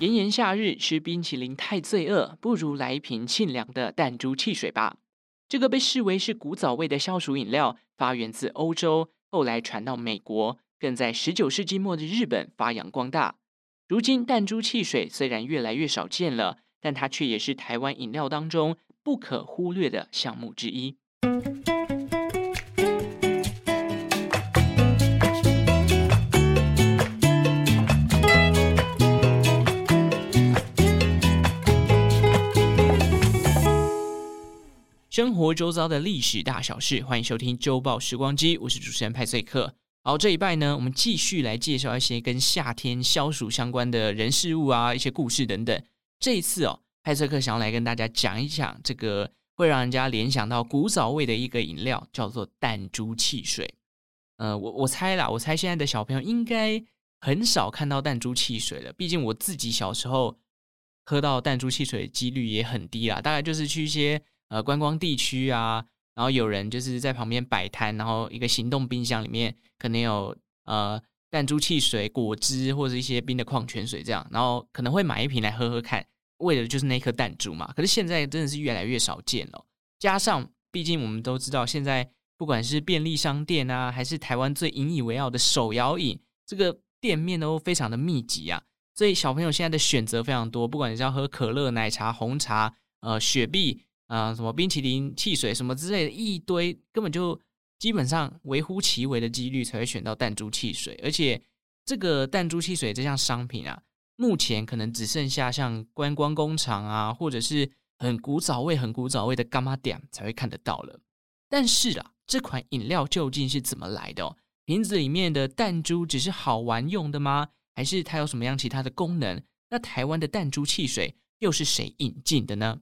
炎炎夏日吃冰淇淋太罪恶，不如来一瓶沁凉的弹珠汽水吧。这个被视为是古早味的消暑饮料，发源自欧洲，后来传到美国，更在十九世纪末的日本发扬光大。如今弹珠汽水虽然越来越少见了，但它却也是台湾饮料当中不可忽略的项目之一。生活周遭的历史大小事，欢迎收听《周报时光机》，我是主持人派翠克。好，这一拜呢，我们继续来介绍一些跟夏天消暑相关的人事物啊，一些故事等等。这一次哦，派翠克想要来跟大家讲一讲这个会让人家联想到古早味的一个饮料，叫做弹珠汽水。呃，我我猜啦，我猜现在的小朋友应该很少看到弹珠汽水了，毕竟我自己小时候喝到弹珠汽水的几率也很低啦，大概就是去一些。呃，观光地区啊，然后有人就是在旁边摆摊，然后一个行动冰箱里面可能有呃弹珠汽水、果汁或者一些冰的矿泉水这样，然后可能会买一瓶来喝喝看，为的就是那颗弹珠嘛。可是现在真的是越来越少见了，加上毕竟我们都知道，现在不管是便利商店啊，还是台湾最引以为傲的手摇饮，这个店面都非常的密集啊，所以小朋友现在的选择非常多，不管你是要喝可乐、奶茶、红茶、呃雪碧。啊、什么冰淇淋、汽水什么之类的，一堆根本就基本上微乎其微的几率才会选到弹珠汽水，而且这个弹珠汽水这项商品啊，目前可能只剩下像观光工厂啊，或者是很古早味、很古早味的柑仔店才会看得到了。但是啊，这款饮料究竟是怎么来的？瓶子里面的弹珠只是好玩用的吗？还是它有什么样其他的功能？那台湾的弹珠汽水又是谁引进的呢？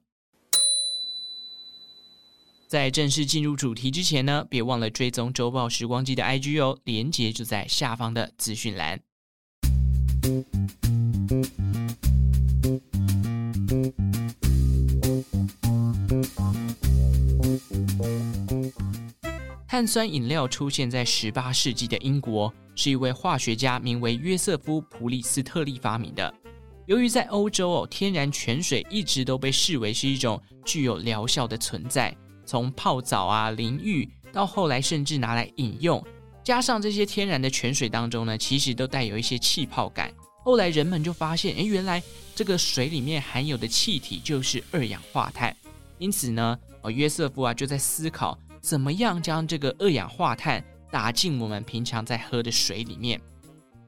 在正式进入主题之前呢，别忘了追踪周报时光机的 IG 哦，连接就在下方的资讯栏。碳酸饮料出现在十八世纪的英国，是一位化学家名为约瑟夫·普里斯特利发明的。由于在欧洲哦，天然泉水一直都被视为是一种具有疗效的存在。从泡澡啊、淋浴到后来，甚至拿来饮用，加上这些天然的泉水当中呢，其实都带有一些气泡感。后来人们就发现，诶，原来这个水里面含有的气体就是二氧化碳。因此呢，哦，约瑟夫啊就在思考怎么样将这个二氧化碳打进我们平常在喝的水里面。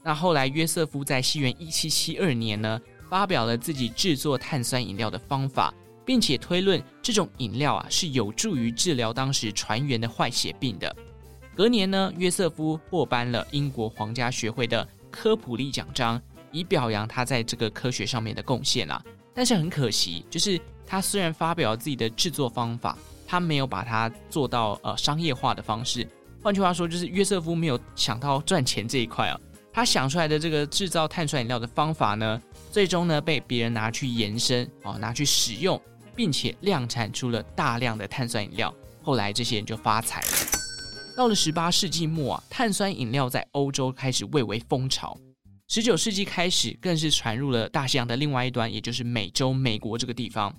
那后来约瑟夫在西元一七七二年呢，发表了自己制作碳酸饮料的方法。并且推论这种饮料啊是有助于治疗当时船员的坏血病的。隔年呢，约瑟夫获颁了英国皇家学会的科普利奖章，以表扬他在这个科学上面的贡献啦。但是很可惜，就是他虽然发表了自己的制作方法，他没有把它做到呃商业化的方式。换句话说，就是约瑟夫没有想到赚钱这一块啊。他想出来的这个制造碳酸饮料的方法呢，最终呢被别人拿去延伸啊，拿去使用。并且量产出了大量的碳酸饮料，后来这些人就发财了。到了十八世纪末啊，碳酸饮料在欧洲开始蔚为风潮。十九世纪开始，更是传入了大西洋的另外一端，也就是美洲美国这个地方。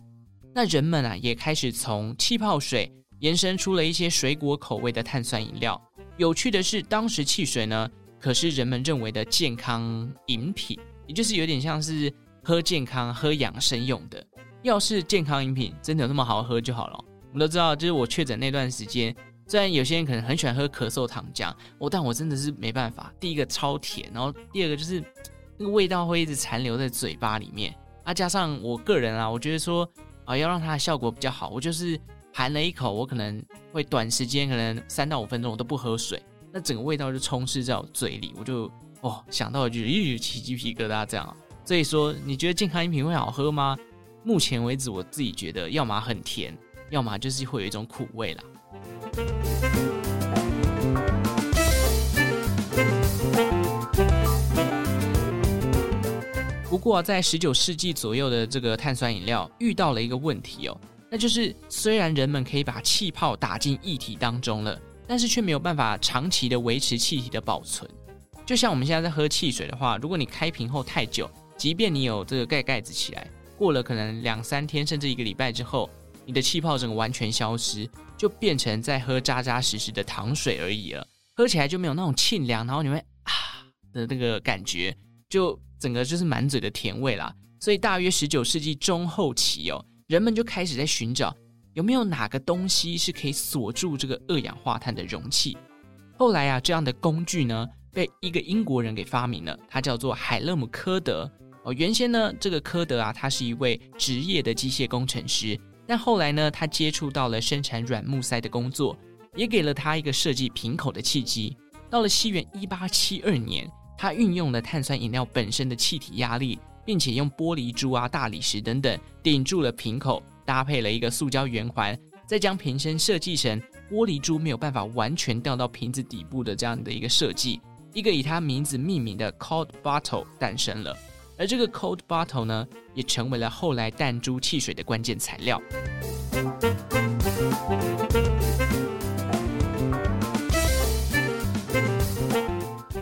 那人们啊，也开始从气泡水延伸出了一些水果口味的碳酸饮料。有趣的是，当时汽水呢，可是人们认为的健康饮品，也就是有点像是喝健康、喝养生用的。要是健康饮品真的有那么好喝就好了。我们都知道，就是我确诊那段时间，虽然有些人可能很喜欢喝咳嗽糖浆，我但我真的是没办法。第一个超甜，然后第二个就是那个味道会一直残留在嘴巴里面。啊，加上我个人啊，我觉得说啊，要让它的效果比较好，我就是含了一口，我可能会短时间，可能三到五分钟我都不喝水，那整个味道就充斥在我嘴里，我就哦想到就一起鸡皮疙瘩这样。所以说，你觉得健康饮品会好喝吗？目前为止，我自己觉得，要么很甜，要么就是会有一种苦味啦。不过，在十九世纪左右的这个碳酸饮料遇到了一个问题哦，那就是虽然人们可以把气泡打进液体当中了，但是却没有办法长期的维持气体的保存。就像我们现在在喝汽水的话，如果你开瓶后太久，即便你有这个盖盖子起来，过了可能两三天甚至一个礼拜之后，你的气泡整个完全消失，就变成在喝扎扎实实的糖水而已了。喝起来就没有那种沁凉，然后你会啊的那个感觉，就整个就是满嘴的甜味啦。所以大约十九世纪中后期哦，人们就开始在寻找有没有哪个东西是可以锁住这个二氧化碳的容器。后来啊，这样的工具呢，被一个英国人给发明了，他叫做海勒姆科德哦。原先呢，这个科德啊，他是一位职业的机械工程师，但后来呢，他接触到了生产软木塞的工作，也给了他一个设计瓶口的契机。到了西元一八七二年，他运用了碳酸饮料本身的气体压力，并且用玻璃珠啊、大理石等等顶住了瓶口，搭配了一个塑胶圆环，再将瓶身设计成玻璃珠没有办法完全掉到瓶子底部的这样的一个设计。一个以他名字命名的 Cold Bottle 诞生了，而这个 Cold Bottle 呢，也成为了后来弹珠汽水的关键材料。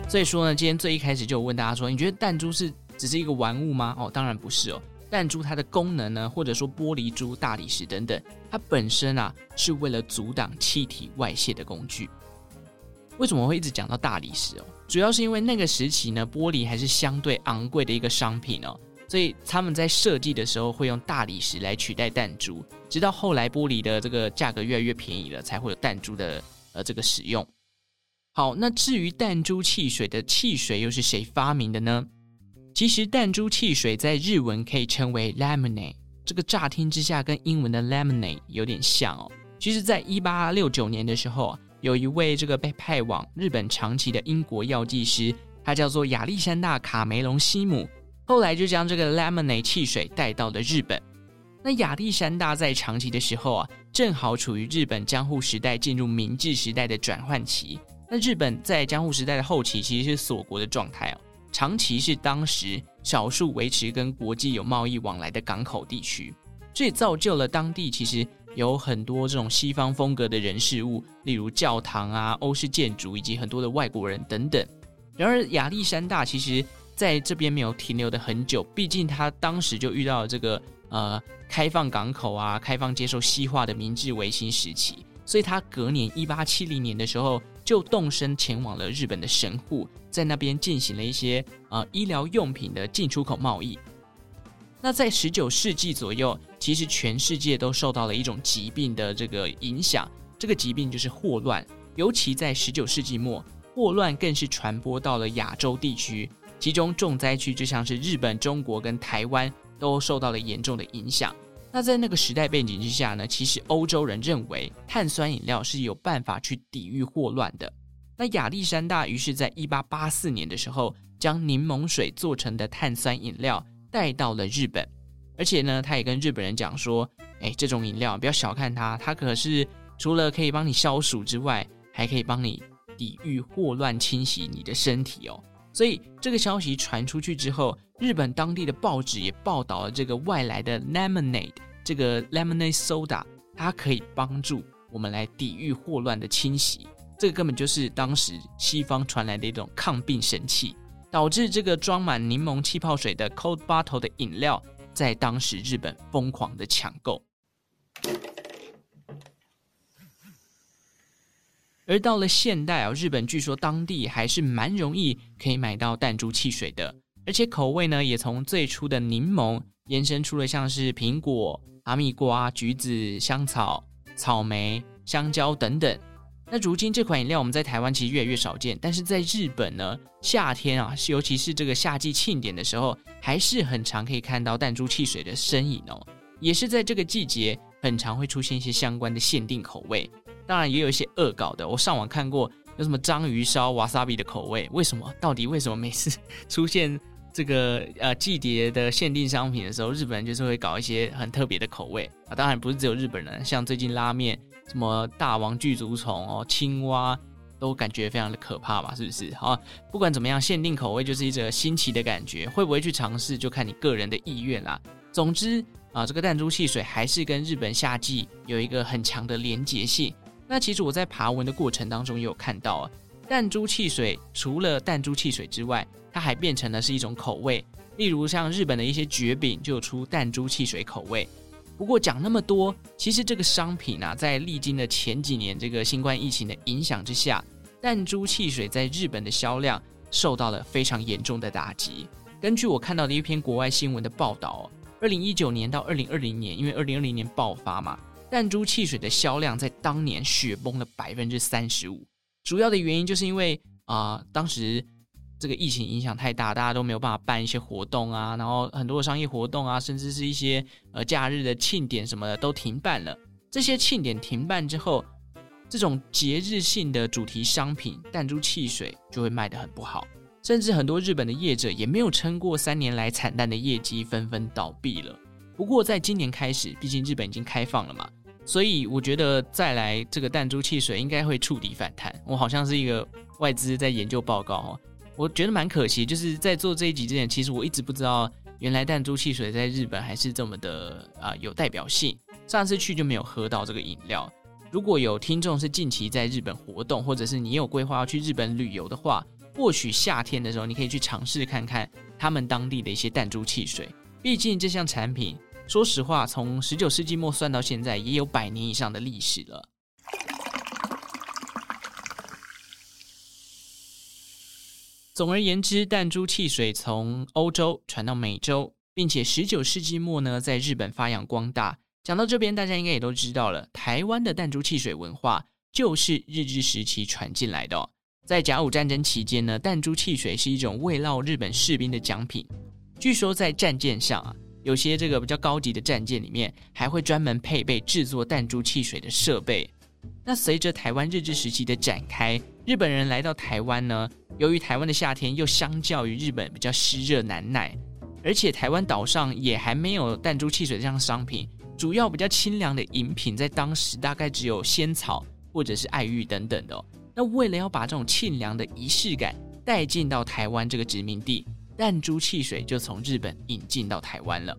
所以说呢，今天最一开始就有问大家说，你觉得弹珠是只是一个玩物吗？哦，当然不是哦，弹珠它的功能呢，或者说玻璃珠、大理石等等，它本身啊是为了阻挡气体外泄的工具。为什么会一直讲到大理石哦？主要是因为那个时期呢，玻璃还是相对昂贵的一个商品哦，所以他们在设计的时候会用大理石来取代弹珠，直到后来玻璃的这个价格越来越便宜了，才会有弹珠的呃这个使用。好，那至于弹珠汽水的汽水又是谁发明的呢？其实弹珠汽水在日文可以称为 lemonade，这个乍听之下跟英文的 lemonade 有点像哦。其实，在一八六九年的时候啊。有一位这个被派往日本长崎的英国药剂师，他叫做亚历山大·卡梅隆西姆，后来就将这个 lemonade 汽水带到了日本。那亚历山大在长崎的时候啊，正好处于日本江户时代进入明治时代的转换期。那日本在江户时代的后期其实是锁国的状态哦，长崎是当时少数维持跟国际有贸易往来的港口地区，这也造就了当地其实。有很多这种西方风格的人事物，例如教堂啊、欧式建筑以及很多的外国人等等。然而，亚历山大其实在这边没有停留的很久，毕竟他当时就遇到了这个呃开放港口啊、开放接受西化的明治维新时期，所以他隔年一八七零年的时候就动身前往了日本的神户，在那边进行了一些呃医疗用品的进出口贸易。那在十九世纪左右，其实全世界都受到了一种疾病的这个影响，这个疾病就是霍乱。尤其在十九世纪末，霍乱更是传播到了亚洲地区，其中重灾区就像是日本、中国跟台湾都受到了严重的影响。那在那个时代背景之下呢，其实欧洲人认为碳酸饮料是有办法去抵御霍乱的。那亚历山大于是在一八八四年的时候，将柠檬水做成的碳酸饮料。带到了日本，而且呢，他也跟日本人讲说：“哎，这种饮料不要小看它，它可是除了可以帮你消暑之外，还可以帮你抵御霍乱侵袭你的身体哦。”所以这个消息传出去之后，日本当地的报纸也报道了这个外来的 lemonade，这个 lemonade soda，它可以帮助我们来抵御霍乱的侵袭。这个根本就是当时西方传来的一种抗病神器。导致这个装满柠檬气泡水的 Cold Bottle 的饮料，在当时日本疯狂的抢购。而到了现代啊，日本据说当地还是蛮容易可以买到弹珠汽水的，而且口味呢，也从最初的柠檬延伸出了像是苹果、哈密瓜、橘子、香草、草莓、香蕉等等。那如今这款饮料我们在台湾其实越来越少见，但是在日本呢，夏天啊，尤其是这个夏季庆典的时候，还是很常可以看到弹珠汽水的身影哦。也是在这个季节，很常会出现一些相关的限定口味，当然也有一些恶搞的。我上网看过有什么章鱼烧、瓦萨比的口味，为什么？到底为什么每次出现这个呃季节的限定商品的时候，日本人就是会搞一些很特别的口味啊？当然不是只有日本人，像最近拉面。什么大王巨足虫哦，青蛙都感觉非常的可怕嘛，是不是？好，不管怎么样，限定口味就是一种新奇的感觉，会不会去尝试就看你个人的意愿啦。总之啊，这个弹珠汽水还是跟日本夏季有一个很强的连结性。那其实我在爬文的过程当中也有看到啊，弹珠汽水除了弹珠汽水之外，它还变成了是一种口味，例如像日本的一些绝饼就有出弹珠汽水口味。不过讲那么多，其实这个商品啊，在历经了前几年这个新冠疫情的影响之下，弹珠汽水在日本的销量受到了非常严重的打击。根据我看到的一篇国外新闻的报道，二零一九年到二零二零年，因为二零二零年爆发嘛，弹珠汽水的销量在当年雪崩了百分之三十五。主要的原因就是因为啊、当时这个疫情影响太大，大家都没有办法办一些活动啊，然后很多的商业活动啊，甚至是一些呃假日的庆典什么的都停办了。这些庆典停办之后，这种节日性的主题商品弹珠汽水就会卖得很不好。甚至很多日本的业者也没有撑过三年来惨淡的业绩，纷纷倒闭了。不过在今年开始，毕竟日本已经开放了嘛，所以我觉得再来这个弹珠汽水应该会触底反弹。我好像是一个外资在研究报告哦，我觉得蛮可惜，就是在做这一集之前，其实我一直不知道原来弹珠汽水在日本还是这么的啊、有代表性。上次去就没有喝到这个饮料。如果有听众是近期在日本活动，或者是你有规划要去日本旅游的话，或许夏天的时候，你可以去尝试看看他们当地的一些弹珠汽水。毕竟这项产品，说实话，从十九世纪末算到现在，也有百年以上的历史了。总而言之，弹珠汽水从欧洲传到美洲，并且十九世纪末呢，在日本发扬光大。讲到这边，大家应该也都知道了，台湾的弹珠汽水文化就是日治时期传进来的哦。在甲午战争期间呢，弹珠汽水是一种慰劳日本士兵的奖品。据说在战舰上啊，有些这个比较高级的战舰里面，还会专门配备制作弹珠汽水的设备。那随着台湾日治时期的展开，日本人来到台湾呢，由于台湾的夏天又相较于日本比较湿热难耐，而且台湾岛上也还没有弹珠汽水这样的商品，主要比较清凉的饮品在当时大概只有仙草或者是爱玉等等的。那为了要把这种沁凉的仪式感带进到台湾这个殖民地，弹珠汽水就从日本引进到台湾了。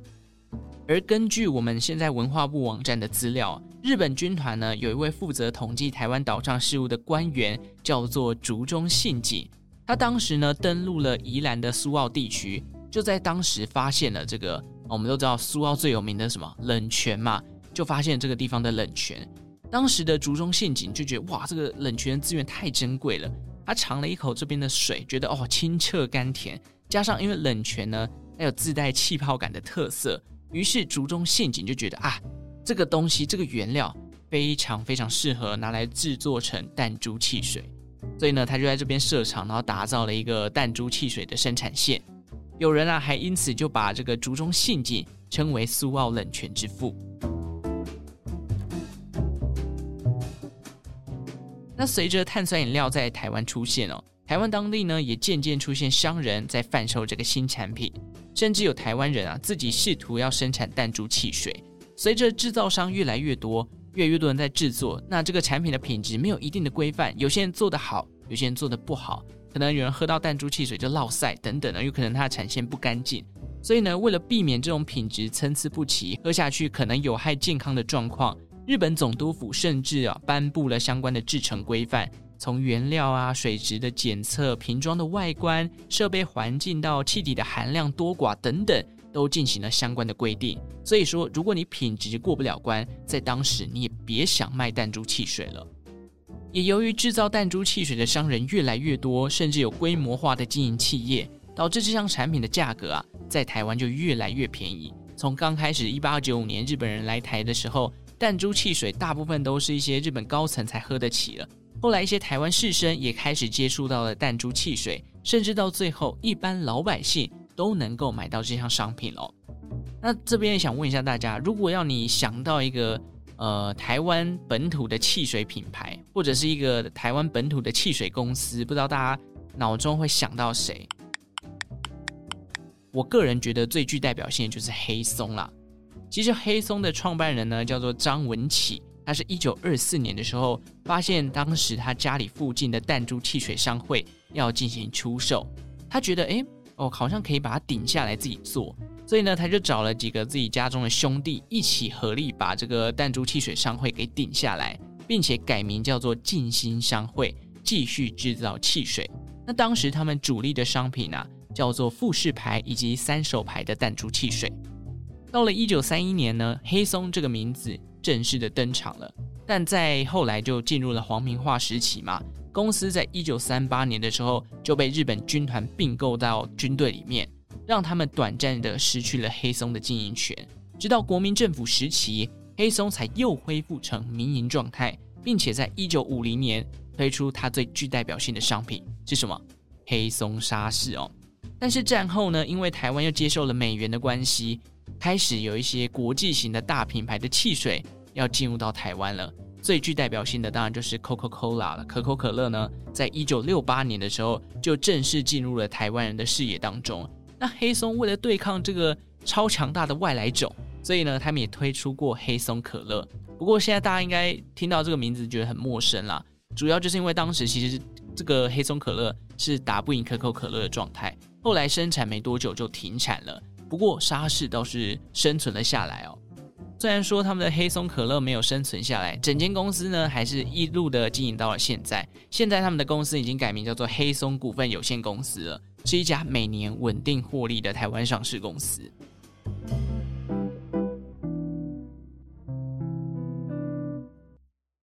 而根据我们现在文化部网站的资料，日本军团呢，有一位负责统计台湾岛上事务的官员，叫做竹中信景。他当时呢登陆了宜兰的苏澳地区，就在当时发现了这个，我们都知道苏澳最有名的什么冷泉嘛，就发现这个地方的冷泉。当时的竹中信景就觉得哇，这个冷泉资源太珍贵了。他尝了一口这边的水，觉得哦，清澈甘甜，加上因为冷泉呢，还有自带气泡感的特色，于是竹中陷阱就觉得啊，这个东西这个原料非常非常适合拿来制作成弹珠汽水。所以呢，他就在这边设厂，然后打造了一个弹珠汽水的生产线。有人啊，还因此就把这个竹中陷阱称为苏澳冷泉之父。那随着碳酸饮料在台湾出现哦，台湾当地呢也渐渐出现商人在贩售这个新产品，甚至有台湾人啊自己试图要生产弹珠汽水。随着制造商越来越多，越来越多人在制作，那这个产品的品质没有一定的规范，有些人做得好，有些人做得不好，可能有人喝到弹珠汽水就落塞等等的，有可能它的产线不干净。所以呢，为了避免这种品质参差不齐，喝下去可能有害健康的状况。日本总督府甚至啊颁布了相关的制程规范，从原料啊、水质的检测、瓶装的外观、设备环境到气体的含量多寡等等，都进行了相关的规定。所以说，如果你品质过不了关，在当时你也别想卖弹珠汽水了。也由于制造弹珠汽水的商人越来越多，甚至有规模化的经营企业，导致这项产品的价格啊，在台湾就越来越便宜。从刚开始一八九五年日本人来台的时候，弹珠汽水大部分都是一些日本高层才喝得起了，后来一些台湾士绅也开始接触到了弹珠汽水，甚至到最后一般老百姓都能够买到这项商品了。那这边也想问一下大家，如果要你想到一个呃台湾本土的汽水品牌，或者是一个台湾本土的汽水公司，不知道大家脑中会想到谁？我个人觉得最具代表性就是黑松啦。其实黑松的创办人呢，叫做张文启，他是一九二四年的时候发现，当时他家里附近的弹珠汽水商会要进行出售，他觉得哎哦，好像可以把它顶下来自己做，所以呢，他就找了几个自己家中的兄弟一起合力把这个弹珠汽水商会给顶下来，并且改名叫做静心商会，继续制造汽水。那当时他们主力的商品呢、叫做富士牌以及三手牌的弹珠汽水。到了一九三一年呢，黑松这个名字正式的登场了，但在后来就进入了皇民化时期嘛。公司在一九三八年的时候就被日本军团并购到军队里面，让他们短暂的失去了黑松的经营权。直到国民政府时期，黑松才又恢复成民营状态，并且在一九五零年推出它最具代表性的商品是什么？黑松沙士哦。但是战后呢，因为台湾又接受了美元的关系，开始有一些国际型的大品牌的汽水要进入到台湾了。最具代表性的当然就是 Coca-Cola 了。可口可乐呢，在一九六八年的时候就正式进入了台湾人的视野当中。那黑松为了对抗这个超强大的外来种，所以呢，他们也推出过黑松可乐。不过现在大家应该听到这个名字觉得很陌生啦，主要就是因为当时其实这个黑松可乐是打不赢可口可乐的状态，后来生产没多久就停产了。不过沙士倒是生存了下来哦。虽然说他们的黑松可乐没有生存下来，整间公司呢还是一路的经营到了现在。现在他们的公司已经改名叫做黑松股份有限公司了，是一家每年稳定获利的台湾上市公司。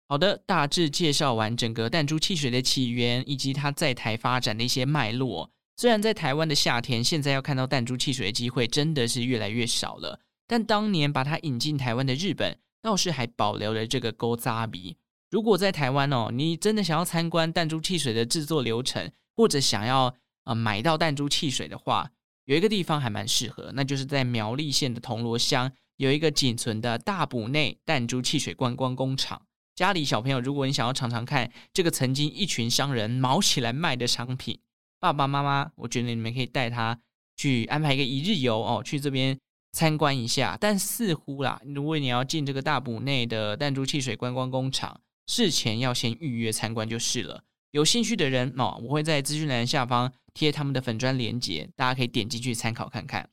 好的，大致介绍完整个弹珠汽水的起源以及它在台发展的一些脉络。虽然在台湾的夏天，现在要看到弹珠汽水的机会真的是越来越少了。但当年把它引进台湾的日本倒是还保留了这个勾扎鼻。如果在台湾哦，你真的想要参观弹珠汽水的制作流程，或者想要呃买到弹珠汽水的话，有一个地方还蛮适合，那就是在苗栗县的铜锣乡有一个仅存的大埔内弹珠汽水观光工厂。家里小朋友，如果你想要尝尝看这个曾经一群商人卯起来卖的商品，爸爸妈妈，我觉得你们可以带他去安排一个一日游哦，去这边。参观一下，但似乎啦，如果你要进这个大埔内的弹珠汽水观光工厂，事前要先预约参观就是了。有兴趣的人哦，我会在资讯栏下方贴他们的粉砖链接，大家可以点进去参考看看。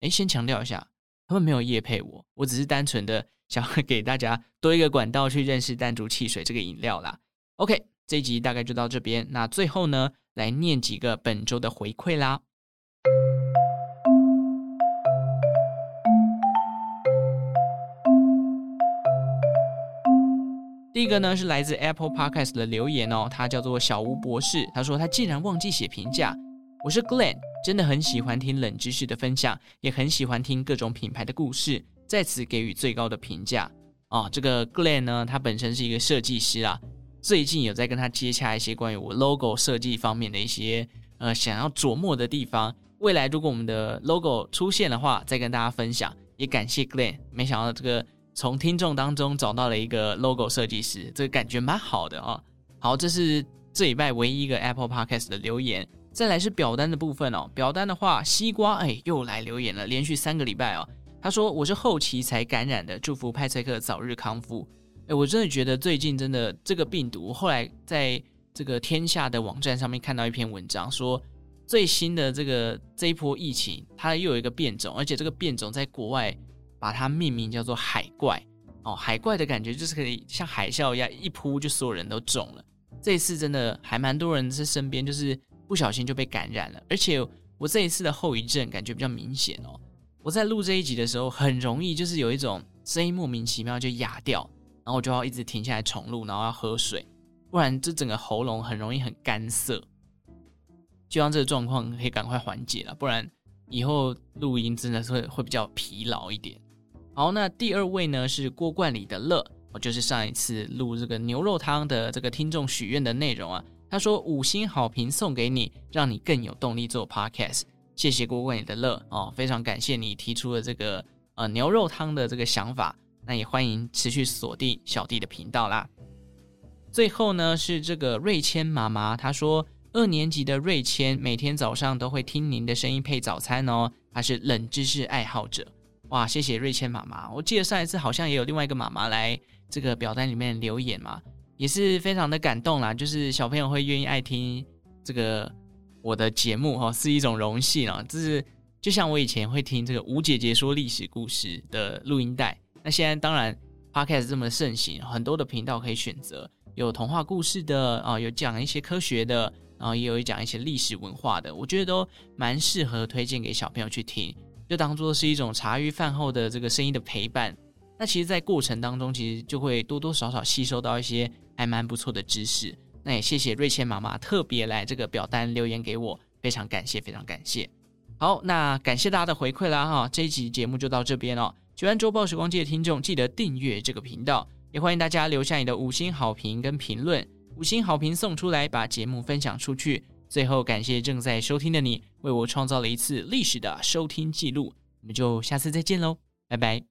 诶，先强调一下，他们没有业配我，我只是单纯的想要给大家多一个管道去认识弹珠汽水这个饮料啦。OK，这集大概就到这边，那最后呢，来念几个本周的回馈啦。第一个呢是来自 Apple Podcast 的留言哦，他叫做小吴博士，他说他竟然忘记写评价。我是 Glenn，真的很喜欢听冷知识的分享，也很喜欢听各种品牌的故事，在此给予最高的评价哦。这个 Glenn 呢，他本身是一个设计师啊，最近有在跟他接洽一些关于我 logo 设计方面的一些呃想要琢磨的地方。未来如果我们的 logo 出现的话，再跟大家分享。也感谢 Glenn，没想到这个。从听众当中找到了一个 logo 设计师，这个感觉蛮好的哦。好，这是这礼拜唯一一个 Apple Podcast 的留言。再来是表单的部分哦。表单的话，西瓜哎又来留言了，连续三个礼拜哦。他说我是后期才感染的，祝福派翠克早日康复。哎，我真的觉得最近真的这个病毒，后来在这个天下的网站上面看到一篇文章，说最新的这个这一波疫情，它又有一个变种，而且这个变种在国外。把它命名叫做海怪哦，海怪的感觉就是可以像海啸一样一扑就所有人都中了。这一次真的还蛮多人在身边，就是不小心就被感染了。而且我这一次的后遗症感觉比较明显哦。我在录这一集的时候，很容易就是有一种声音莫名其妙就哑掉，然后我就要一直停下来重录，然后要喝水，不然这整个喉咙很容易很干涩。希望这个状况可以赶快缓解了，不然以后录音真的是会会比较疲劳一点。好，那第二位呢是锅罐里的乐，我就是上一次录这个牛肉汤的这个听众许愿的内容啊。他说五星好评送给你，让你更有动力做 podcast。谢谢锅罐里的乐哦，非常感谢你提出了这个呃牛肉汤的这个想法。那也欢迎持续锁定小弟的频道啦。最后呢是这个瑞谦妈妈，她说二年级的瑞谦每天早上都会听您的声音配早餐哦，她是冷知识爱好者。哇，谢谢瑞谦妈妈！我记得上一次好像也有另外一个妈妈来这个表单里面留言嘛，也是非常的感动啦。就是小朋友会愿意爱听这个我的节目哈，是一种荣幸啊。就是就像我以前会听这个吴姐姐说历史故事的录音带，那现在当然 Podcast 这么盛行，很多的频道可以选择，有童话故事的啊，有讲一些科学的，然后也有讲一些历史文化的，我觉得都蛮适合推荐给小朋友去听，就当做是一种茶余饭后的这个声音的陪伴。那其实，在过程当中，其实就会多多少少吸收到一些还蛮不错的知识。那也谢谢瑞谦妈妈特别来这个表单留言给我，非常感谢，非常感谢。好，那感谢大家的回馈啦哈，这一集节目就到这边哦。喜欢周报时光机的听众，记得订阅这个频道，也欢迎大家留下你的五星好评跟评论，五星好评送出来，把节目分享出去。最后，感谢正在收听的你，为我创造了一次历史的收听记录。我们就下次再见喽，拜拜。